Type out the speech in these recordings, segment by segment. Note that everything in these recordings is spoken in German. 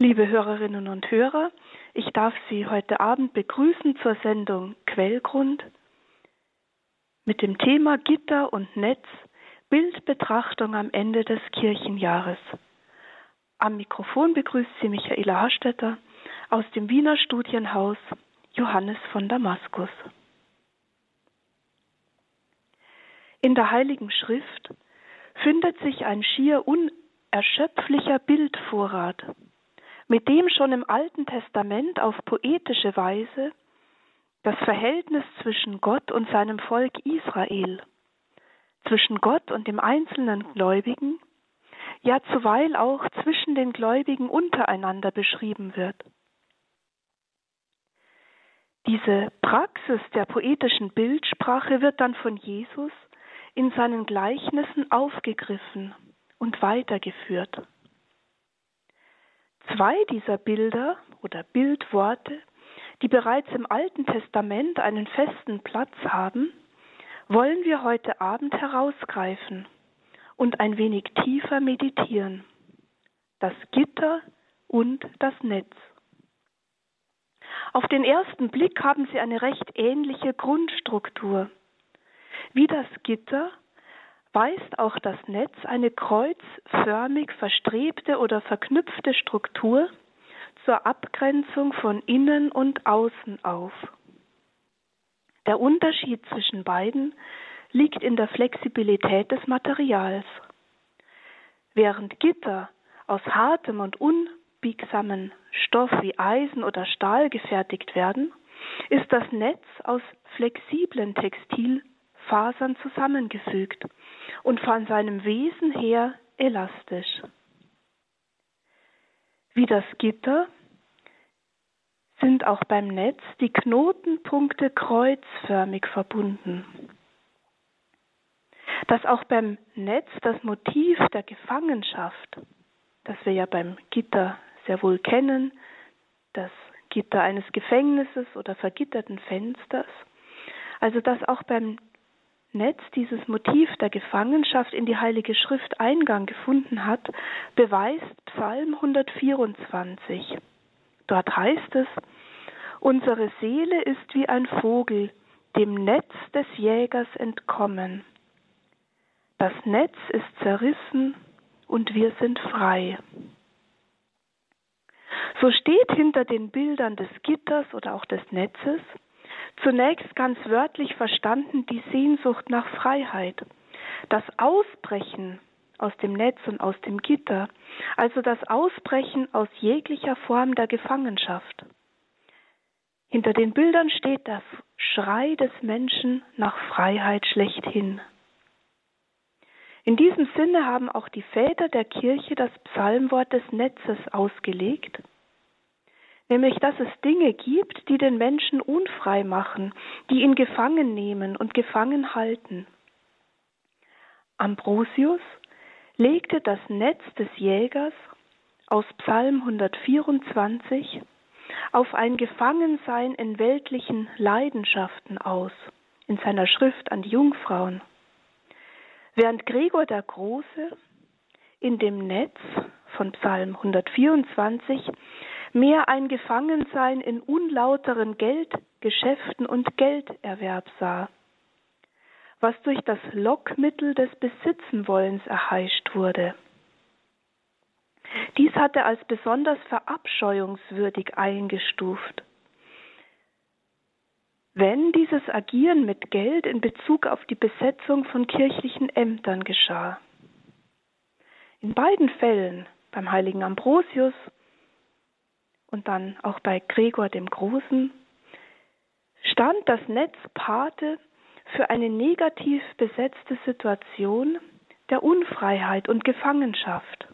Liebe Hörerinnen und Hörer, ich darf Sie heute Abend begrüßen zur Sendung Quellgrund mit dem Thema Gitter und Netz, Bildbetrachtung am Ende des Kirchenjahres. Am Mikrofon begrüßt Sie Michaela Hastetter aus dem Wiener Studienhaus Johannes von Damaskus. In der Heiligen Schrift findet sich ein schier unerschöpflicher Bildvorrat mit dem schon im Alten Testament auf poetische Weise das Verhältnis zwischen Gott und seinem Volk Israel, zwischen Gott und dem einzelnen Gläubigen, ja zuweilen auch zwischen den Gläubigen untereinander beschrieben wird. Diese Praxis der poetischen Bildsprache wird dann von Jesus in seinen Gleichnissen aufgegriffen und weitergeführt. Zwei dieser Bilder oder Bildworte, die bereits im Alten Testament einen festen Platz haben, wollen wir heute Abend herausgreifen und ein wenig tiefer meditieren. Das Gitter und das Netz. Auf den ersten Blick haben sie eine recht ähnliche Grundstruktur. Wie das Gitter weist auch das Netz eine kreuzförmig verstrebte oder verknüpfte Struktur zur Abgrenzung von innen und außen auf. Der Unterschied zwischen beiden liegt in der Flexibilität des Materials. Während Gitter aus hartem und unbiegsamen Stoff wie Eisen oder Stahl gefertigt werden, ist das Netz aus flexiblen Textilfasern zusammengefügt und von seinem Wesen her elastisch. Wie das Gitter sind auch beim Netz die Knotenpunkte kreuzförmig verbunden. Dass auch beim Netz das Motiv der Gefangenschaft, das wir ja beim Gitter sehr wohl kennen, das Gitter eines Gefängnisses oder vergitterten Fensters, also dass auch beim Netz dieses Motiv der Gefangenschaft in die Heilige Schrift Eingang gefunden hat, beweist Psalm 124. Dort heißt es, Unsere Seele ist wie ein Vogel, dem Netz des Jägers entkommen. Das Netz ist zerrissen und wir sind frei. So steht hinter den Bildern des Gitters oder auch des Netzes Zunächst ganz wörtlich verstanden die Sehnsucht nach Freiheit, das Ausbrechen aus dem Netz und aus dem Gitter, also das Ausbrechen aus jeglicher Form der Gefangenschaft. Hinter den Bildern steht der Schrei des Menschen nach Freiheit schlechthin. In diesem Sinne haben auch die Väter der Kirche das Psalmwort des Netzes ausgelegt nämlich dass es Dinge gibt, die den Menschen unfrei machen, die ihn gefangen nehmen und gefangen halten. Ambrosius legte das Netz des Jägers aus Psalm 124 auf ein Gefangensein in weltlichen Leidenschaften aus, in seiner Schrift an die Jungfrauen. Während Gregor der Große in dem Netz von Psalm 124 mehr ein Gefangensein in unlauteren Geldgeschäften und Gelderwerb sah, was durch das Lockmittel des Besitzenwollens erheischt wurde. Dies hat er als besonders verabscheuungswürdig eingestuft. Wenn dieses Agieren mit Geld in Bezug auf die Besetzung von kirchlichen Ämtern geschah. In beiden Fällen, beim heiligen Ambrosius und dann auch bei Gregor dem Großen, stand das Netz Pate für eine negativ besetzte Situation der Unfreiheit und Gefangenschaft,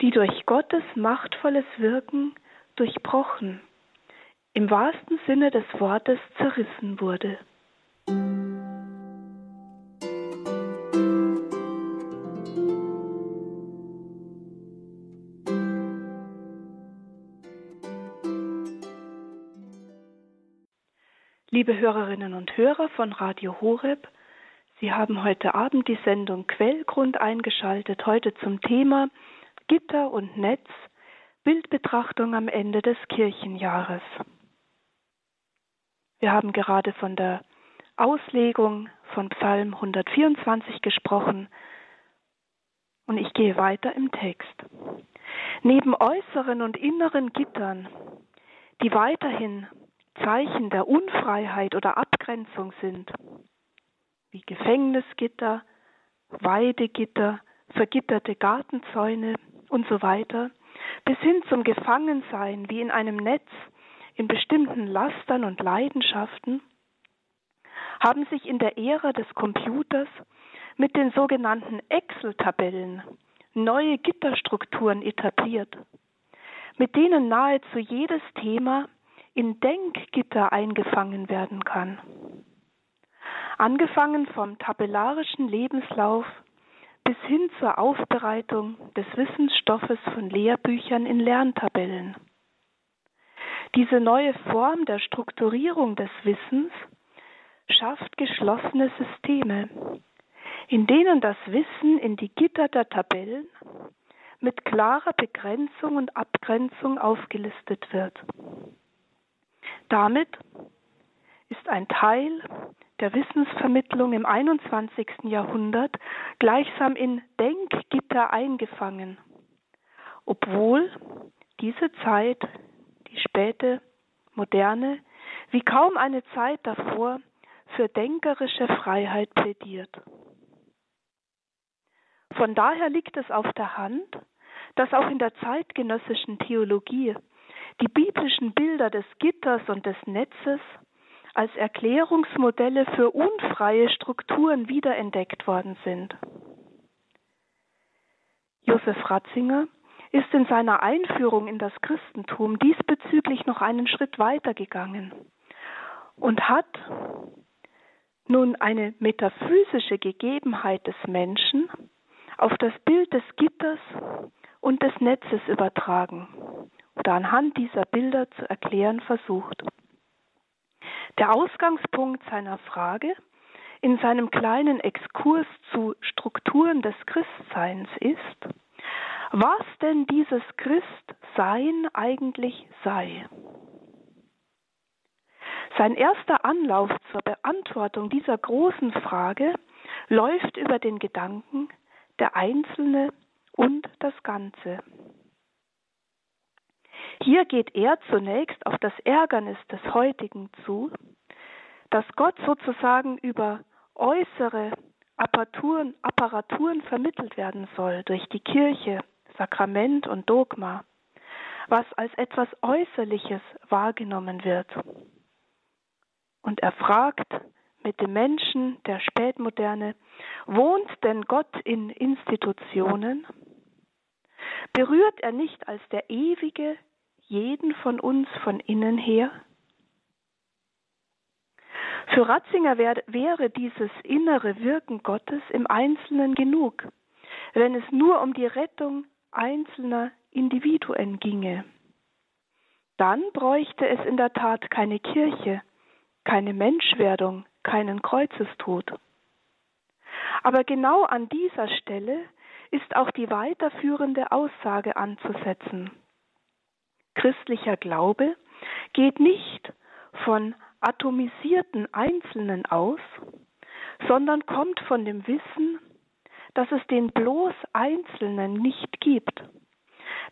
die durch Gottes machtvolles Wirken durchbrochen, im wahrsten Sinne des Wortes zerrissen wurde. Liebe Hörerinnen und Hörer von Radio Horeb, Sie haben heute Abend die Sendung Quellgrund eingeschaltet, heute zum Thema Gitter und Netz, Bildbetrachtung am Ende des Kirchenjahres. Wir haben gerade von der Auslegung von Psalm 124 gesprochen und ich gehe weiter im Text. Neben äußeren und inneren Gittern, die weiterhin Zeichen der Unfreiheit oder Abgrenzung sind, wie Gefängnisgitter, Weidegitter, vergitterte Gartenzäune und so weiter, bis hin zum Gefangensein wie in einem Netz in bestimmten Lastern und Leidenschaften, haben sich in der Ära des Computers mit den sogenannten Excel-Tabellen neue Gitterstrukturen etabliert, mit denen nahezu jedes Thema in Denkgitter eingefangen werden kann. Angefangen vom tabellarischen Lebenslauf bis hin zur Aufbereitung des Wissensstoffes von Lehrbüchern in Lerntabellen. Diese neue Form der Strukturierung des Wissens schafft geschlossene Systeme, in denen das Wissen in die Gitter der Tabellen mit klarer Begrenzung und Abgrenzung aufgelistet wird. Damit ist ein Teil der Wissensvermittlung im 21. Jahrhundert gleichsam in Denkgitter eingefangen, obwohl diese Zeit, die späte Moderne, wie kaum eine Zeit davor für denkerische Freiheit plädiert. Von daher liegt es auf der Hand, dass auch in der zeitgenössischen Theologie die biblischen Bilder des Gitters und des Netzes als Erklärungsmodelle für unfreie Strukturen wiederentdeckt worden sind. Josef Ratzinger ist in seiner Einführung in das Christentum diesbezüglich noch einen Schritt weiter gegangen und hat nun eine metaphysische Gegebenheit des Menschen auf das Bild des Gitters und des Netzes übertragen oder anhand dieser Bilder zu erklären versucht. Der Ausgangspunkt seiner Frage in seinem kleinen Exkurs zu Strukturen des Christseins ist, was denn dieses Christsein eigentlich sei. Sein erster Anlauf zur Beantwortung dieser großen Frage läuft über den Gedanken der Einzelne und das Ganze. Hier geht er zunächst auf das Ärgernis des heutigen zu, dass Gott sozusagen über äußere Apparaturen, Apparaturen vermittelt werden soll durch die Kirche, Sakrament und Dogma, was als etwas Äußerliches wahrgenommen wird. Und er fragt mit dem Menschen der Spätmoderne, wohnt denn Gott in Institutionen? Berührt er nicht als der ewige, jeden von uns von innen her? Für Ratzinger wär, wäre dieses innere Wirken Gottes im Einzelnen genug, wenn es nur um die Rettung einzelner Individuen ginge. Dann bräuchte es in der Tat keine Kirche, keine Menschwerdung, keinen Kreuzestod. Aber genau an dieser Stelle ist auch die weiterführende Aussage anzusetzen. Christlicher Glaube geht nicht von atomisierten Einzelnen aus, sondern kommt von dem Wissen, dass es den bloß Einzelnen nicht gibt,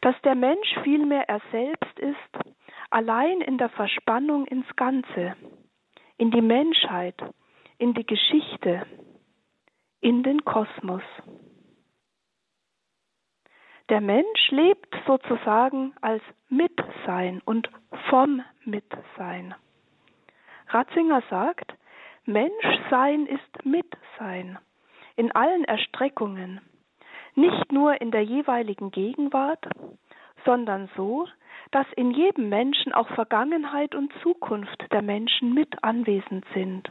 dass der Mensch vielmehr er selbst ist, allein in der Verspannung ins Ganze, in die Menschheit, in die Geschichte, in den Kosmos. Der Mensch lebt sozusagen als Mitsein und vom Mitsein. Ratzinger sagt, Menschsein ist Mitsein in allen Erstreckungen, nicht nur in der jeweiligen Gegenwart, sondern so, dass in jedem Menschen auch Vergangenheit und Zukunft der Menschen mit anwesend sind.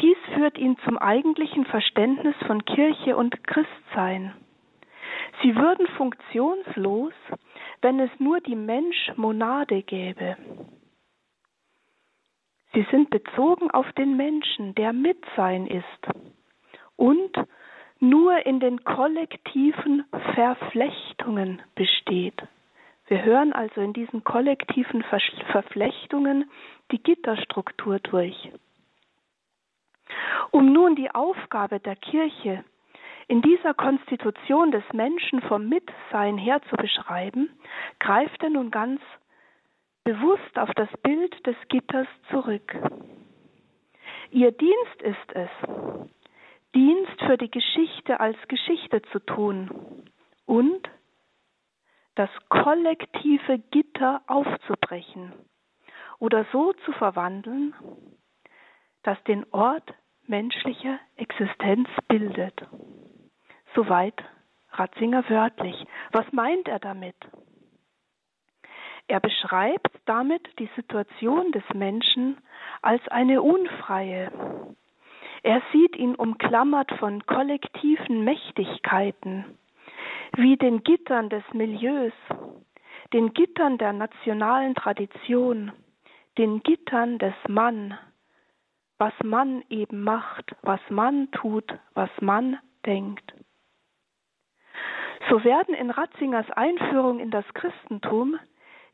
Dies führt ihn zum eigentlichen Verständnis von Kirche und Christsein. Sie würden funktionslos, wenn es nur die Mensch-Monade gäbe. Sie sind bezogen auf den Menschen, der Mitsein ist und nur in den kollektiven Verflechtungen besteht. Wir hören also in diesen kollektiven Verflechtungen die Gitterstruktur durch. Um nun die Aufgabe der Kirche in dieser Konstitution des Menschen vom Mitsein her zu beschreiben, greift er nun ganz bewusst auf das Bild des Gitters zurück. Ihr Dienst ist es, Dienst für die Geschichte als Geschichte zu tun und das kollektive Gitter aufzubrechen oder so zu verwandeln, dass den Ort menschlicher Existenz bildet. Soweit Ratzinger wörtlich. Was meint er damit? Er beschreibt damit die Situation des Menschen als eine unfreie. Er sieht ihn umklammert von kollektiven Mächtigkeiten, wie den Gittern des Milieus, den Gittern der nationalen Tradition, den Gittern des Mann, was man eben macht, was man tut, was man denkt. So werden in Ratzingers Einführung in das Christentum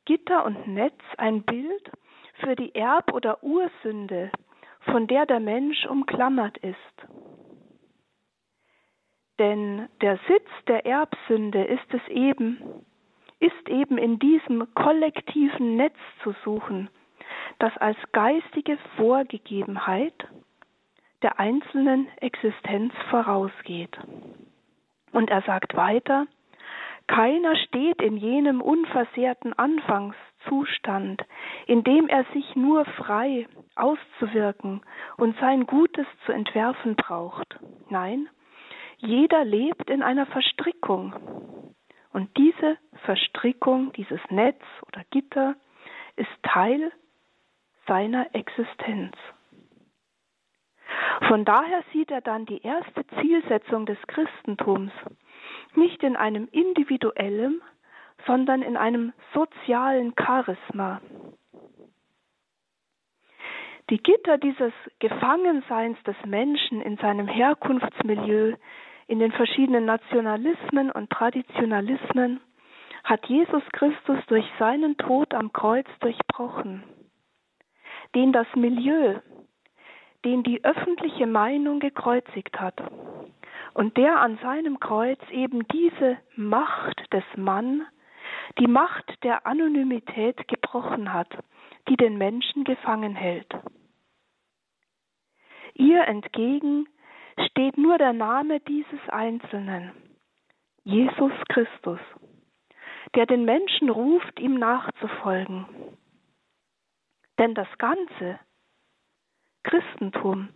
Gitter und Netz ein Bild für die Erb- oder Ursünde, von der der Mensch umklammert ist. Denn der Sitz der Erbsünde ist es eben, ist eben in diesem kollektiven Netz zu suchen, das als geistige Vorgegebenheit der einzelnen Existenz vorausgeht. Und er sagt weiter, keiner steht in jenem unversehrten Anfangszustand, in dem er sich nur frei auszuwirken und sein Gutes zu entwerfen braucht. Nein, jeder lebt in einer Verstrickung. Und diese Verstrickung, dieses Netz oder Gitter, ist Teil seiner Existenz. Von daher sieht er dann die erste Zielsetzung des Christentums nicht in einem individuellen, sondern in einem sozialen Charisma. Die Gitter dieses Gefangenseins des Menschen in seinem Herkunftsmilieu, in den verschiedenen Nationalismen und Traditionalismen, hat Jesus Christus durch seinen Tod am Kreuz durchbrochen, den das Milieu, den die öffentliche Meinung gekreuzigt hat und der an seinem Kreuz eben diese Macht des Mann, die Macht der Anonymität gebrochen hat, die den Menschen gefangen hält. Ihr entgegen steht nur der Name dieses Einzelnen, Jesus Christus, der den Menschen ruft, ihm nachzufolgen. Denn das ganze Christentum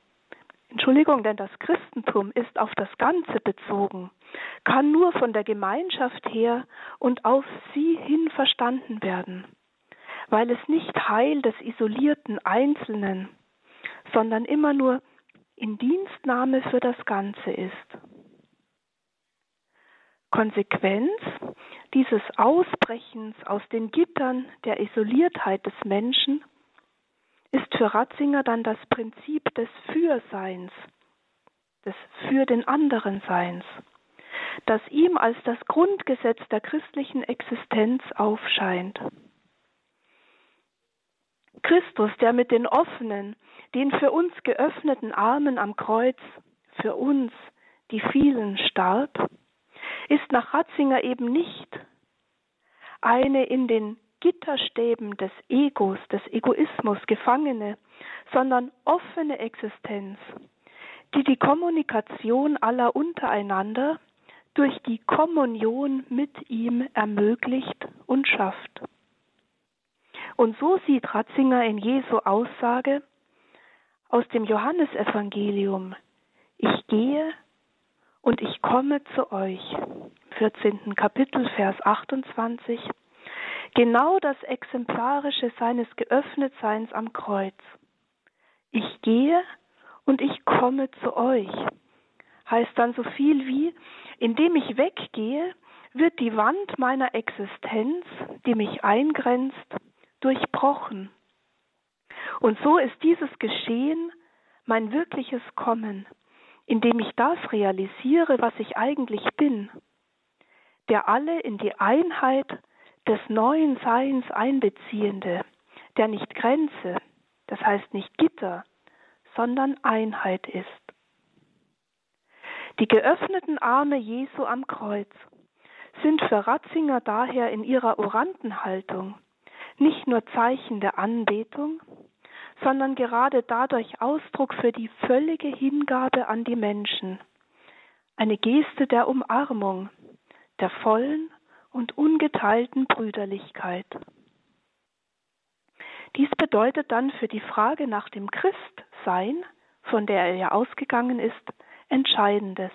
Entschuldigung, denn das Christentum ist auf das Ganze bezogen, kann nur von der Gemeinschaft her und auf sie hin verstanden werden, weil es nicht Heil des isolierten Einzelnen, sondern immer nur in Dienstnahme für das Ganze ist. Konsequenz dieses Ausbrechens aus den Gittern der Isoliertheit des Menschen ist für Ratzinger dann das Prinzip des Fürseins, des für den anderen Seins, das ihm als das Grundgesetz der christlichen Existenz aufscheint. Christus, der mit den offenen, den für uns geöffneten Armen am Kreuz, für uns, die vielen, starb, ist nach Ratzinger eben nicht eine in den Gitterstäben des Egos, des Egoismus Gefangene, sondern offene Existenz, die die Kommunikation aller untereinander durch die Kommunion mit ihm ermöglicht und schafft. Und so sieht Ratzinger in Jesu Aussage aus dem Johannesevangelium, ich gehe und ich komme zu euch, 14. Kapitel, Vers 28, genau das Exemplarische seines Geöffnetseins am Kreuz. Ich gehe und ich komme zu euch. Heißt dann so viel wie, indem ich weggehe, wird die Wand meiner Existenz, die mich eingrenzt, durchbrochen. Und so ist dieses Geschehen mein wirkliches Kommen. indem ich das realisiere, was ich eigentlich bin, der alle in die Einheit des neuen Seins einbeziehende, der nicht Grenze, das heißt nicht Gitter, sondern Einheit ist. Die geöffneten Arme Jesu am Kreuz sind für Ratzinger daher in ihrer Orantenhaltung nicht nur Zeichen der Anbetung, sondern gerade dadurch Ausdruck für die völlige Hingabe an die Menschen, eine Geste der Umarmung, der vollen und ungeteilten Brüderlichkeit. Dies bedeutet dann für die Frage nach dem Christsein, von der er ja ausgegangen ist, Entscheidendes.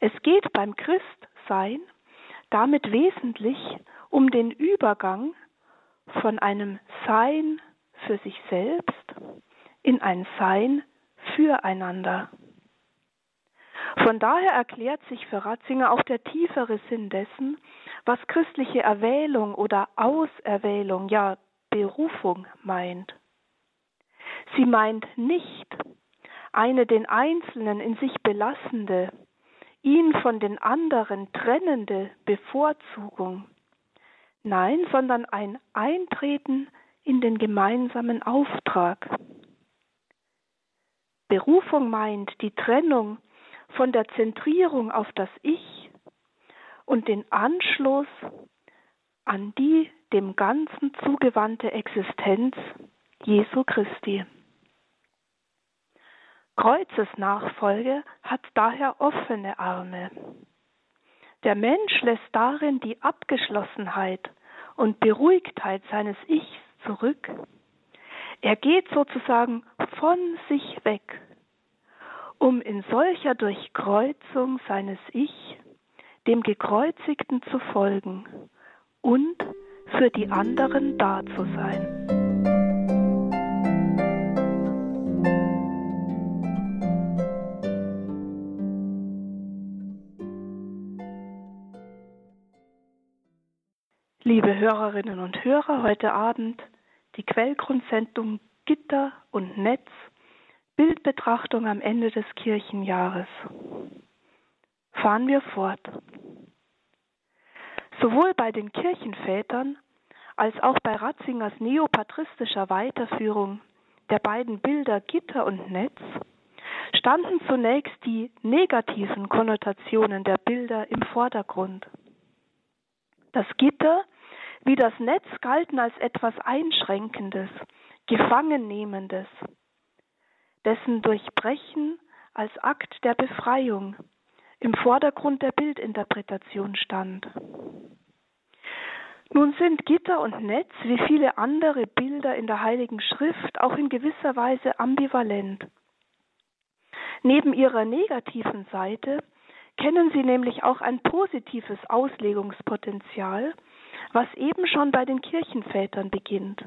Es geht beim Christsein damit wesentlich um den Übergang von einem Sein für sich selbst in ein Sein füreinander. Von daher erklärt sich für Ratzinger auch der tiefere Sinn dessen, was christliche Erwählung oder Auserwählung, ja Berufung meint. Sie meint nicht eine den Einzelnen in sich belassende, ihn von den anderen trennende Bevorzugung, nein, sondern ein Eintreten in den gemeinsamen Auftrag. Berufung meint die Trennung von der Zentrierung auf das Ich und den Anschluss an die dem Ganzen zugewandte Existenz Jesu Christi. Kreuzesnachfolge hat daher offene Arme. Der Mensch lässt darin die Abgeschlossenheit und Beruhigtheit seines Ichs zurück. Er geht sozusagen von sich weg, um in solcher Durchkreuzung seines Ich dem Gekreuzigten zu folgen und für die anderen da zu sein. Liebe Hörerinnen und Hörer, heute Abend die Quellgrundsendung Gitter und Netz, Bildbetrachtung am Ende des Kirchenjahres. Fahren wir fort. Sowohl bei den Kirchenvätern als auch bei Ratzingers neopatristischer Weiterführung der beiden Bilder Gitter und Netz standen zunächst die negativen Konnotationen der Bilder im Vordergrund. Das Gitter wie das Netz galten als etwas Einschränkendes, Gefangennehmendes, dessen Durchbrechen als Akt der Befreiung im Vordergrund der Bildinterpretation stand. Nun sind Gitter und Netz wie viele andere Bilder in der Heiligen Schrift auch in gewisser Weise ambivalent. Neben ihrer negativen Seite kennen sie nämlich auch ein positives Auslegungspotenzial was eben schon bei den Kirchenvätern beginnt.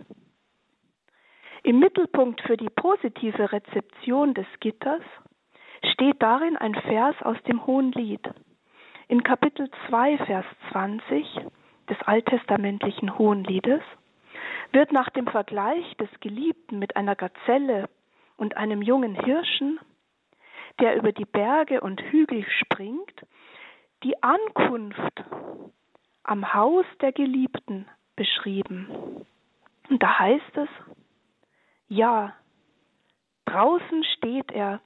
Im Mittelpunkt für die positive Rezeption des Gitters steht darin ein Vers aus dem Hohen Lied. In Kapitel 2, Vers 20 des alttestamentlichen Hohen Liedes wird nach dem Vergleich des Geliebten mit einer Gazelle und einem jungen Hirschen, der über die Berge und Hügel springt, die Ankunft am Haus der Geliebten beschrieben. Und da heißt es, ja, draußen steht er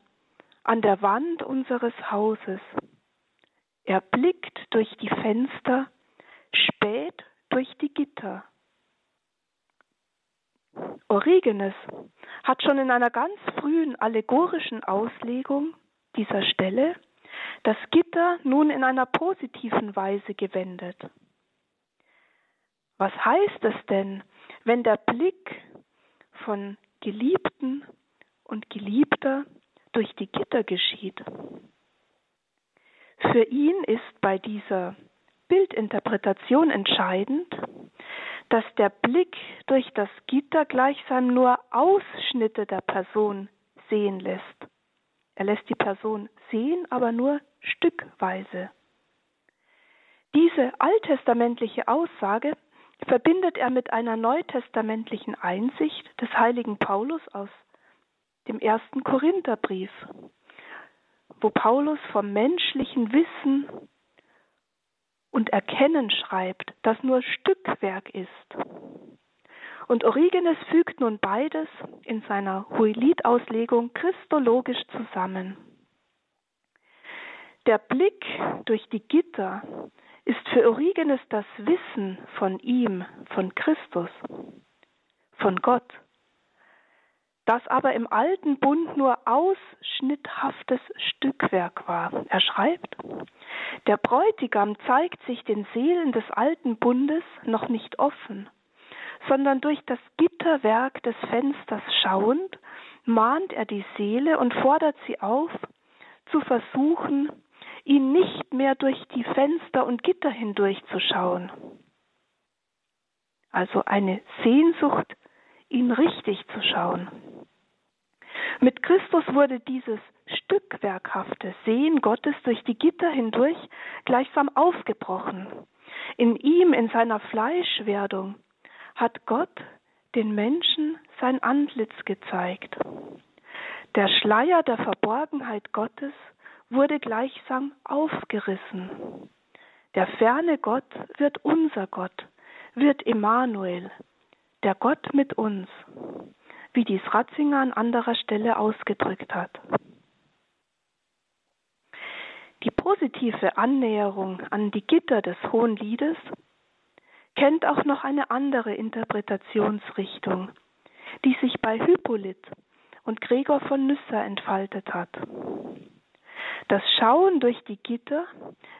an der Wand unseres Hauses. Er blickt durch die Fenster, spät durch die Gitter. Origenes hat schon in einer ganz frühen allegorischen Auslegung dieser Stelle das Gitter nun in einer positiven Weise gewendet. Was heißt es denn, wenn der Blick von Geliebten und Geliebter durch die Gitter geschieht? Für ihn ist bei dieser Bildinterpretation entscheidend, dass der Blick durch das Gitter gleichsam nur Ausschnitte der Person sehen lässt. Er lässt die Person sehen, aber nur stückweise. Diese alttestamentliche Aussage verbindet er mit einer neutestamentlichen Einsicht des heiligen Paulus aus dem ersten Korintherbrief, wo Paulus vom menschlichen Wissen und Erkennen schreibt, das nur Stückwerk ist. Und Origenes fügt nun beides in seiner Huilit-Auslegung christologisch zusammen. Der Blick durch die Gitter ist für Origenes das Wissen von ihm, von Christus, von Gott das aber im alten Bund nur ausschnitthaftes Stückwerk war. Er schreibt, der Bräutigam zeigt sich den Seelen des alten Bundes noch nicht offen, sondern durch das Gitterwerk des Fensters schauend, mahnt er die Seele und fordert sie auf, zu versuchen, ihn nicht mehr durch die Fenster und Gitter hindurchzuschauen. Also eine Sehnsucht, ihn richtig zu schauen. Mit Christus wurde dieses stückwerkhafte Sehen Gottes durch die Gitter hindurch gleichsam aufgebrochen. In ihm, in seiner Fleischwerdung, hat Gott den Menschen sein Antlitz gezeigt. Der Schleier der Verborgenheit Gottes wurde gleichsam aufgerissen. Der ferne Gott wird unser Gott, wird Emmanuel, der Gott mit uns wie dies Ratzinger an anderer Stelle ausgedrückt hat. Die positive Annäherung an die Gitter des Hohen Liedes kennt auch noch eine andere Interpretationsrichtung, die sich bei Hippolyt und Gregor von Nyssa entfaltet hat. Das Schauen durch die Gitter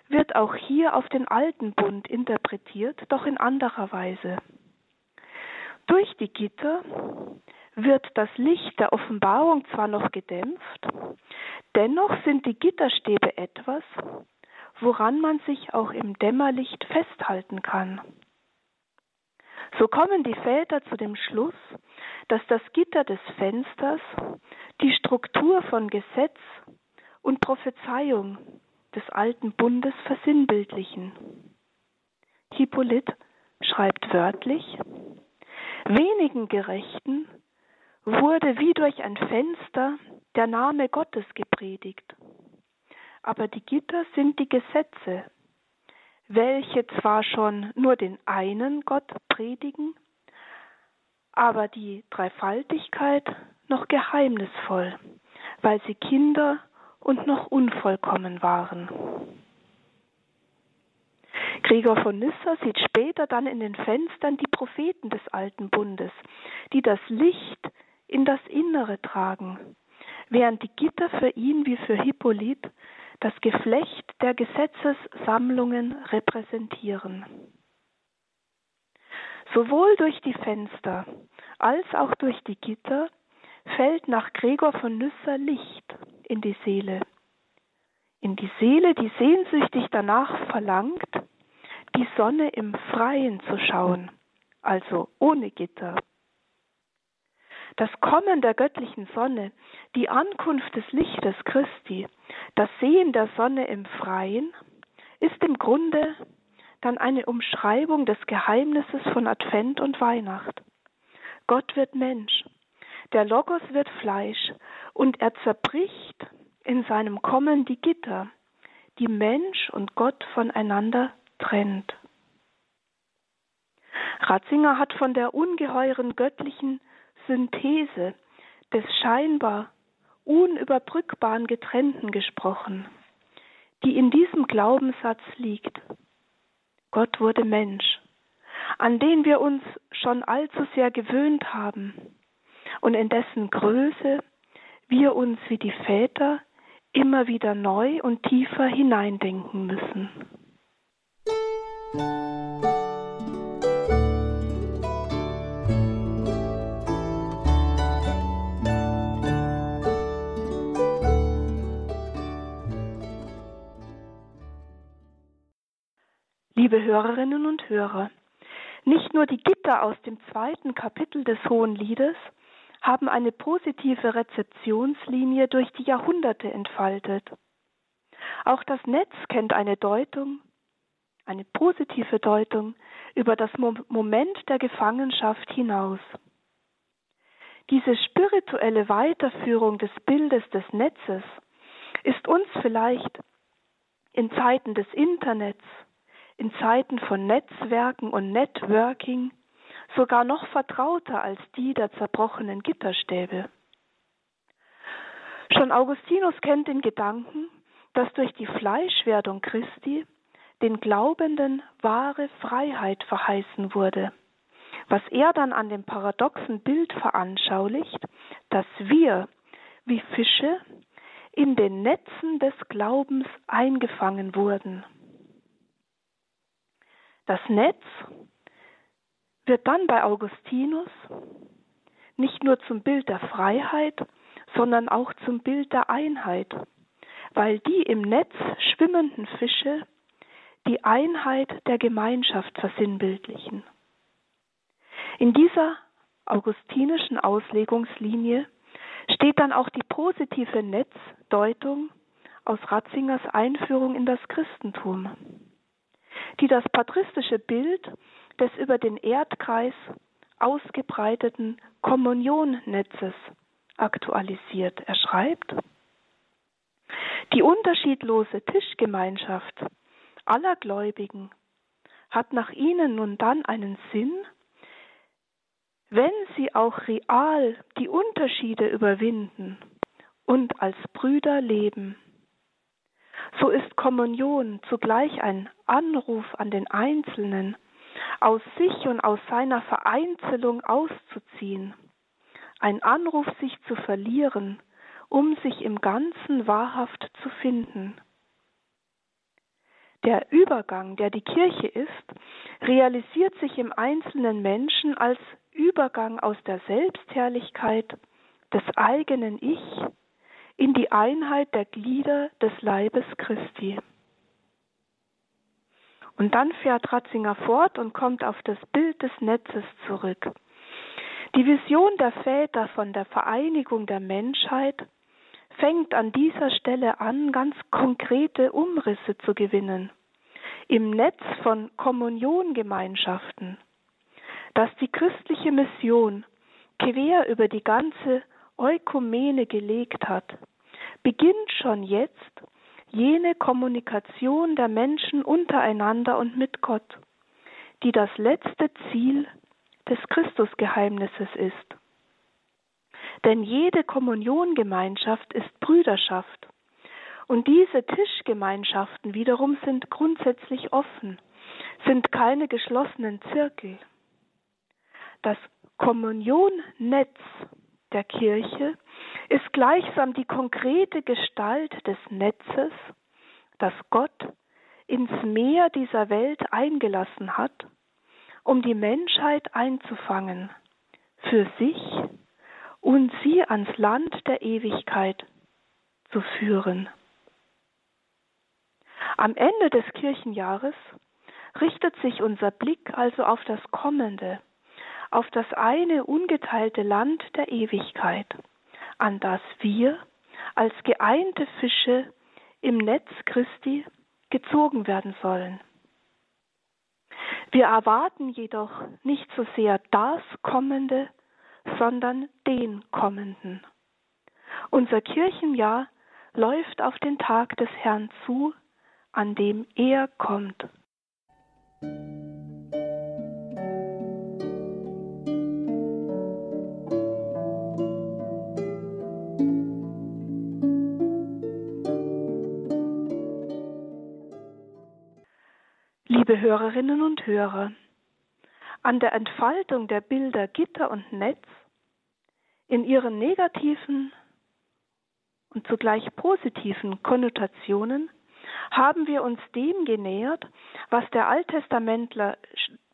wird auch hier auf den alten Bund interpretiert, doch in anderer Weise. Durch die Gitter wird das Licht der Offenbarung zwar noch gedämpft, dennoch sind die Gitterstäbe etwas, woran man sich auch im Dämmerlicht festhalten kann. So kommen die Väter zu dem Schluss, dass das Gitter des Fensters die Struktur von Gesetz und Prophezeiung des alten Bundes versinnbildlichen. Hippolyt schreibt wörtlich, wenigen Gerechten wurde wie durch ein Fenster der Name Gottes gepredigt. Aber die Gitter sind die Gesetze, welche zwar schon nur den einen Gott predigen, aber die Dreifaltigkeit noch geheimnisvoll, weil sie Kinder und noch unvollkommen waren. Gregor von Nyssa sieht später dann in den Fenstern die Propheten des alten Bundes, die das Licht in das Innere tragen, während die Gitter für ihn wie für Hippolyt das Geflecht der Gesetzessammlungen repräsentieren. Sowohl durch die Fenster als auch durch die Gitter fällt nach Gregor von Nyssa Licht in die Seele. In die Seele, die sehnsüchtig danach verlangt, die Sonne im Freien zu schauen, also ohne Gitter. Das Kommen der göttlichen Sonne, die Ankunft des Lichtes Christi, das Sehen der Sonne im Freien, ist im Grunde dann eine Umschreibung des Geheimnisses von Advent und Weihnacht. Gott wird Mensch, der Logos wird Fleisch und er zerbricht in seinem Kommen die Gitter, die Mensch und Gott voneinander trennt. Ratzinger hat von der ungeheuren göttlichen Synthese des scheinbar unüberbrückbaren Getrennten gesprochen, die in diesem Glaubenssatz liegt. Gott wurde Mensch, an den wir uns schon allzu sehr gewöhnt haben und in dessen Größe wir uns wie die Väter immer wieder neu und tiefer hineindenken müssen. Liebe Hörerinnen und Hörer, nicht nur die Gitter aus dem zweiten Kapitel des Hohen Liedes haben eine positive Rezeptionslinie durch die Jahrhunderte entfaltet. Auch das Netz kennt eine Deutung, eine positive Deutung über das Moment der Gefangenschaft hinaus. Diese spirituelle Weiterführung des Bildes des Netzes ist uns vielleicht in Zeiten des Internets, in Zeiten von Netzwerken und Networking sogar noch vertrauter als die der zerbrochenen Gitterstäbe. Schon Augustinus kennt den Gedanken, dass durch die Fleischwerdung Christi den Glaubenden wahre Freiheit verheißen wurde, was er dann an dem paradoxen Bild veranschaulicht, dass wir wie Fische in den Netzen des Glaubens eingefangen wurden. Das Netz wird dann bei Augustinus nicht nur zum Bild der Freiheit, sondern auch zum Bild der Einheit, weil die im Netz schwimmenden Fische die Einheit der Gemeinschaft versinnbildlichen. In dieser augustinischen Auslegungslinie steht dann auch die positive Netzdeutung aus Ratzingers Einführung in das Christentum, die das patristische Bild des über den Erdkreis ausgebreiteten Kommunionnetzes aktualisiert. Er schreibt, die unterschiedlose Tischgemeinschaft aller Gläubigen hat nach ihnen nun dann einen Sinn, wenn sie auch real die Unterschiede überwinden und als Brüder leben. So ist Kommunion zugleich ein Anruf an den Einzelnen, aus sich und aus seiner Vereinzelung auszuziehen, ein Anruf, sich zu verlieren, um sich im Ganzen wahrhaft zu finden. Der Übergang, der die Kirche ist, realisiert sich im einzelnen Menschen als Übergang aus der Selbstherrlichkeit des eigenen Ich in die Einheit der Glieder des Leibes Christi. Und dann fährt Ratzinger fort und kommt auf das Bild des Netzes zurück. Die Vision der Väter von der Vereinigung der Menschheit fängt an dieser Stelle an, ganz konkrete Umrisse zu gewinnen. Im Netz von Kommuniongemeinschaften, das die christliche Mission quer über die ganze Eukumene gelegt hat, beginnt schon jetzt jene Kommunikation der Menschen untereinander und mit Gott, die das letzte Ziel des Christusgeheimnisses ist. Denn jede Kommuniongemeinschaft ist Brüderschaft. Und diese Tischgemeinschaften wiederum sind grundsätzlich offen, sind keine geschlossenen Zirkel. Das Kommunionnetz der Kirche ist gleichsam die konkrete Gestalt des Netzes, das Gott ins Meer dieser Welt eingelassen hat, um die Menschheit einzufangen, für sich und sie ans Land der Ewigkeit zu führen. Am Ende des Kirchenjahres richtet sich unser Blick also auf das Kommende, auf das eine ungeteilte Land der Ewigkeit, an das wir als geeinte Fische im Netz Christi gezogen werden sollen. Wir erwarten jedoch nicht so sehr das Kommende, sondern den Kommenden. Unser Kirchenjahr läuft auf den Tag des Herrn zu, an dem er kommt. Liebe Hörerinnen und Hörer, an der Entfaltung der Bilder Gitter und Netz in ihren negativen und zugleich positiven Konnotationen haben wir uns dem genähert, was der Alttestamentler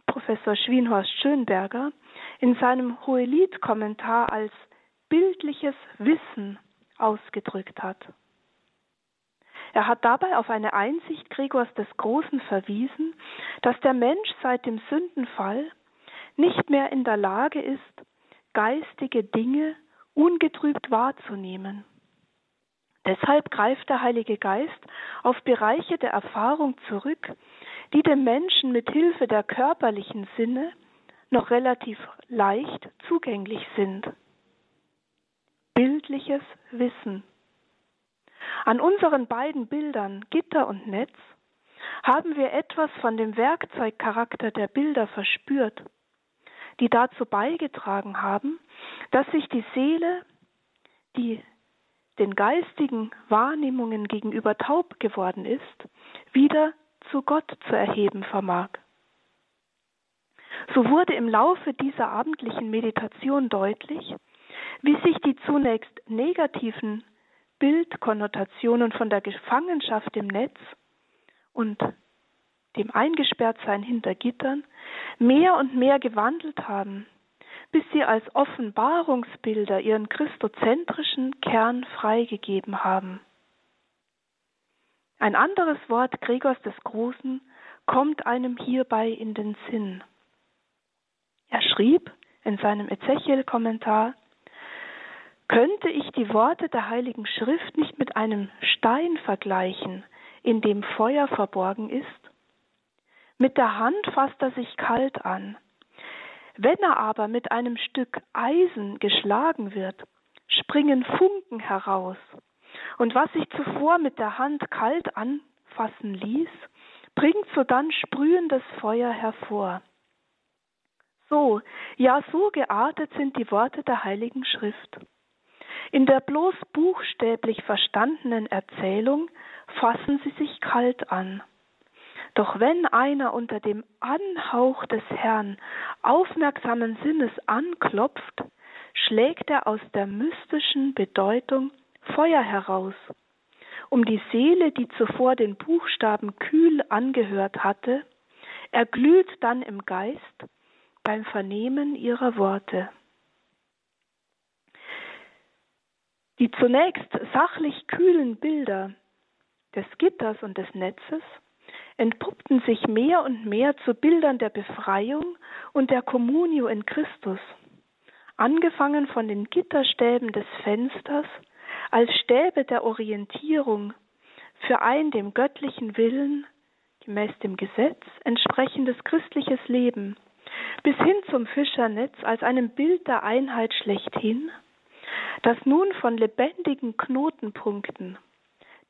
Professor Schwienhorst Schönberger in seinem Hohelied-Kommentar als bildliches Wissen ausgedrückt hat. Er hat dabei auf eine Einsicht Gregors des Großen verwiesen, dass der Mensch seit dem Sündenfall nicht mehr in der Lage ist, geistige Dinge ungetrübt wahrzunehmen. Deshalb greift der Heilige Geist auf Bereiche der Erfahrung zurück, die dem Menschen mit Hilfe der körperlichen Sinne noch relativ leicht zugänglich sind. Bildliches Wissen An unseren beiden Bildern, Gitter und Netz, haben wir etwas von dem Werkzeugcharakter der Bilder verspürt, die dazu beigetragen haben, dass sich die Seele, die den geistigen Wahrnehmungen gegenüber taub geworden ist, wieder zu Gott zu erheben vermag. So wurde im Laufe dieser abendlichen Meditation deutlich, wie sich die zunächst negativen Bildkonnotationen von der Gefangenschaft im Netz und dem Eingesperrtsein hinter Gittern mehr und mehr gewandelt haben, bis sie als Offenbarungsbilder ihren christozentrischen Kern freigegeben haben. Ein anderes Wort Gregors des Großen kommt einem hierbei in den Sinn. Er schrieb in seinem Ezechiel-Kommentar, könnte ich die Worte der Heiligen Schrift nicht mit einem Stein vergleichen, in dem Feuer verborgen ist? Mit der Hand fasst er sich kalt an. Wenn er aber mit einem Stück Eisen geschlagen wird, springen Funken heraus, und was sich zuvor mit der Hand kalt anfassen ließ, bringt sodann sprühendes Feuer hervor. So, ja so geartet sind die Worte der Heiligen Schrift. In der bloß buchstäblich verstandenen Erzählung fassen sie sich kalt an. Doch wenn einer unter dem Anhauch des Herrn aufmerksamen Sinnes anklopft, schlägt er aus der mystischen Bedeutung Feuer heraus, um die Seele, die zuvor den Buchstaben kühl angehört hatte, erglüht dann im Geist beim Vernehmen ihrer Worte. Die zunächst sachlich kühlen Bilder des Gitters und des Netzes entpuppten sich mehr und mehr zu Bildern der Befreiung und der Communio in Christus, angefangen von den Gitterstäben des Fensters als Stäbe der Orientierung für ein dem göttlichen Willen, gemäß dem Gesetz, entsprechendes christliches Leben, bis hin zum Fischernetz als einem Bild der Einheit schlechthin, das nun von lebendigen Knotenpunkten,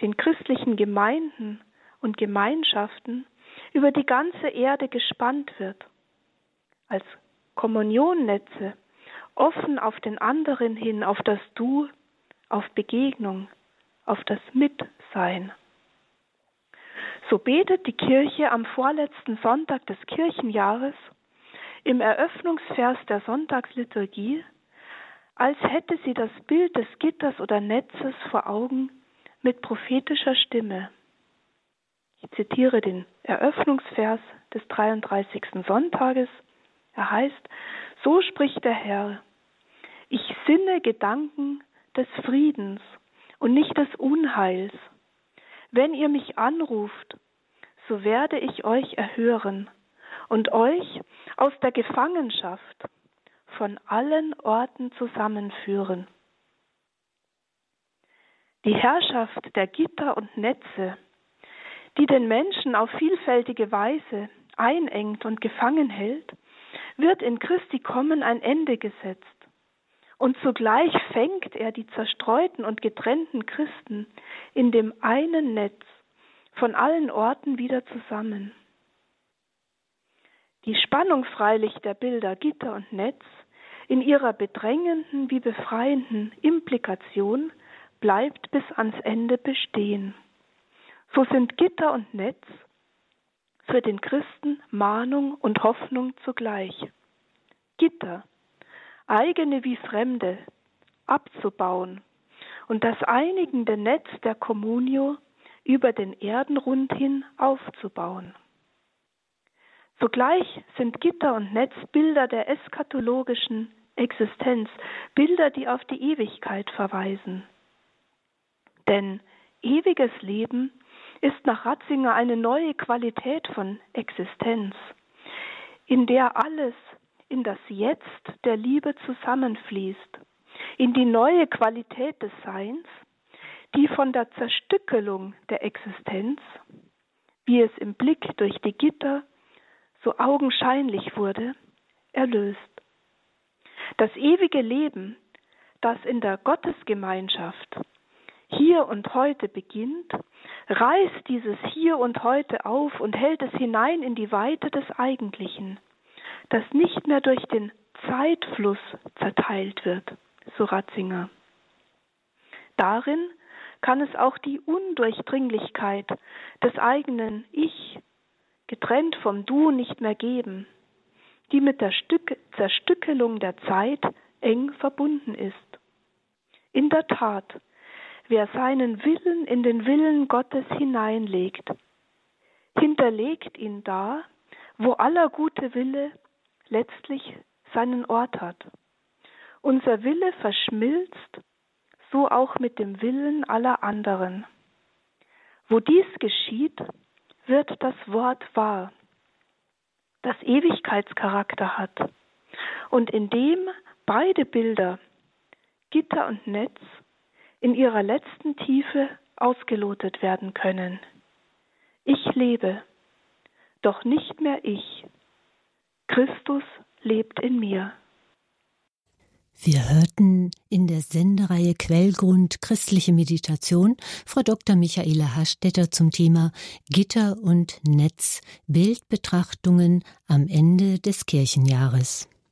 den christlichen Gemeinden und Gemeinschaften über die ganze Erde gespannt wird, als Kommunionnetze, offen auf den anderen hin, auf das Du, auf Begegnung, auf das Mitsein. So betet die Kirche am vorletzten Sonntag des Kirchenjahres im Eröffnungsvers der Sonntagsliturgie, als hätte sie das Bild des Gitters oder Netzes vor Augen mit prophetischer Stimme. Ich zitiere den Eröffnungsvers des 33. Sonntages. Er heißt, so spricht der Herr, ich sinne Gedanken des Friedens und nicht des Unheils. Wenn ihr mich anruft, so werde ich euch erhören und euch aus der Gefangenschaft von allen Orten zusammenführen. Die Herrschaft der Gitter und Netze die den Menschen auf vielfältige Weise einengt und gefangen hält, wird in Christi Kommen ein Ende gesetzt. Und zugleich fängt er die zerstreuten und getrennten Christen in dem einen Netz von allen Orten wieder zusammen. Die Spannung freilich der Bilder Gitter und Netz in ihrer bedrängenden wie befreienden Implikation bleibt bis ans Ende bestehen. So sind Gitter und Netz für den Christen Mahnung und Hoffnung zugleich. Gitter, eigene wie fremde, abzubauen und das einigende Netz der Communio über den Erdenrund hin aufzubauen. Zugleich sind Gitter und Netz Bilder der eschatologischen Existenz, Bilder, die auf die Ewigkeit verweisen. Denn ewiges Leben ist nach Ratzinger eine neue Qualität von Existenz, in der alles in das Jetzt der Liebe zusammenfließt, in die neue Qualität des Seins, die von der Zerstückelung der Existenz, wie es im Blick durch die Gitter so augenscheinlich wurde, erlöst. Das ewige Leben, das in der Gottesgemeinschaft hier und heute beginnt, reißt dieses Hier und heute auf und hält es hinein in die Weite des Eigentlichen, das nicht mehr durch den Zeitfluss zerteilt wird, so Ratzinger. Darin kann es auch die Undurchdringlichkeit des eigenen Ich, getrennt vom Du, nicht mehr geben, die mit der Stück Zerstückelung der Zeit eng verbunden ist. In der Tat, wer seinen Willen in den Willen Gottes hineinlegt, hinterlegt ihn da, wo aller gute Wille letztlich seinen Ort hat. Unser Wille verschmilzt so auch mit dem Willen aller anderen. Wo dies geschieht, wird das Wort wahr, das Ewigkeitscharakter hat und indem beide Bilder, Gitter und Netz, in ihrer letzten Tiefe ausgelotet werden können. Ich lebe, doch nicht mehr ich. Christus lebt in mir. Wir hörten in der Sendereihe Quellgrund christliche Meditation Frau Dr. Michaela Hastetter zum Thema Gitter und Netz Bildbetrachtungen am Ende des Kirchenjahres.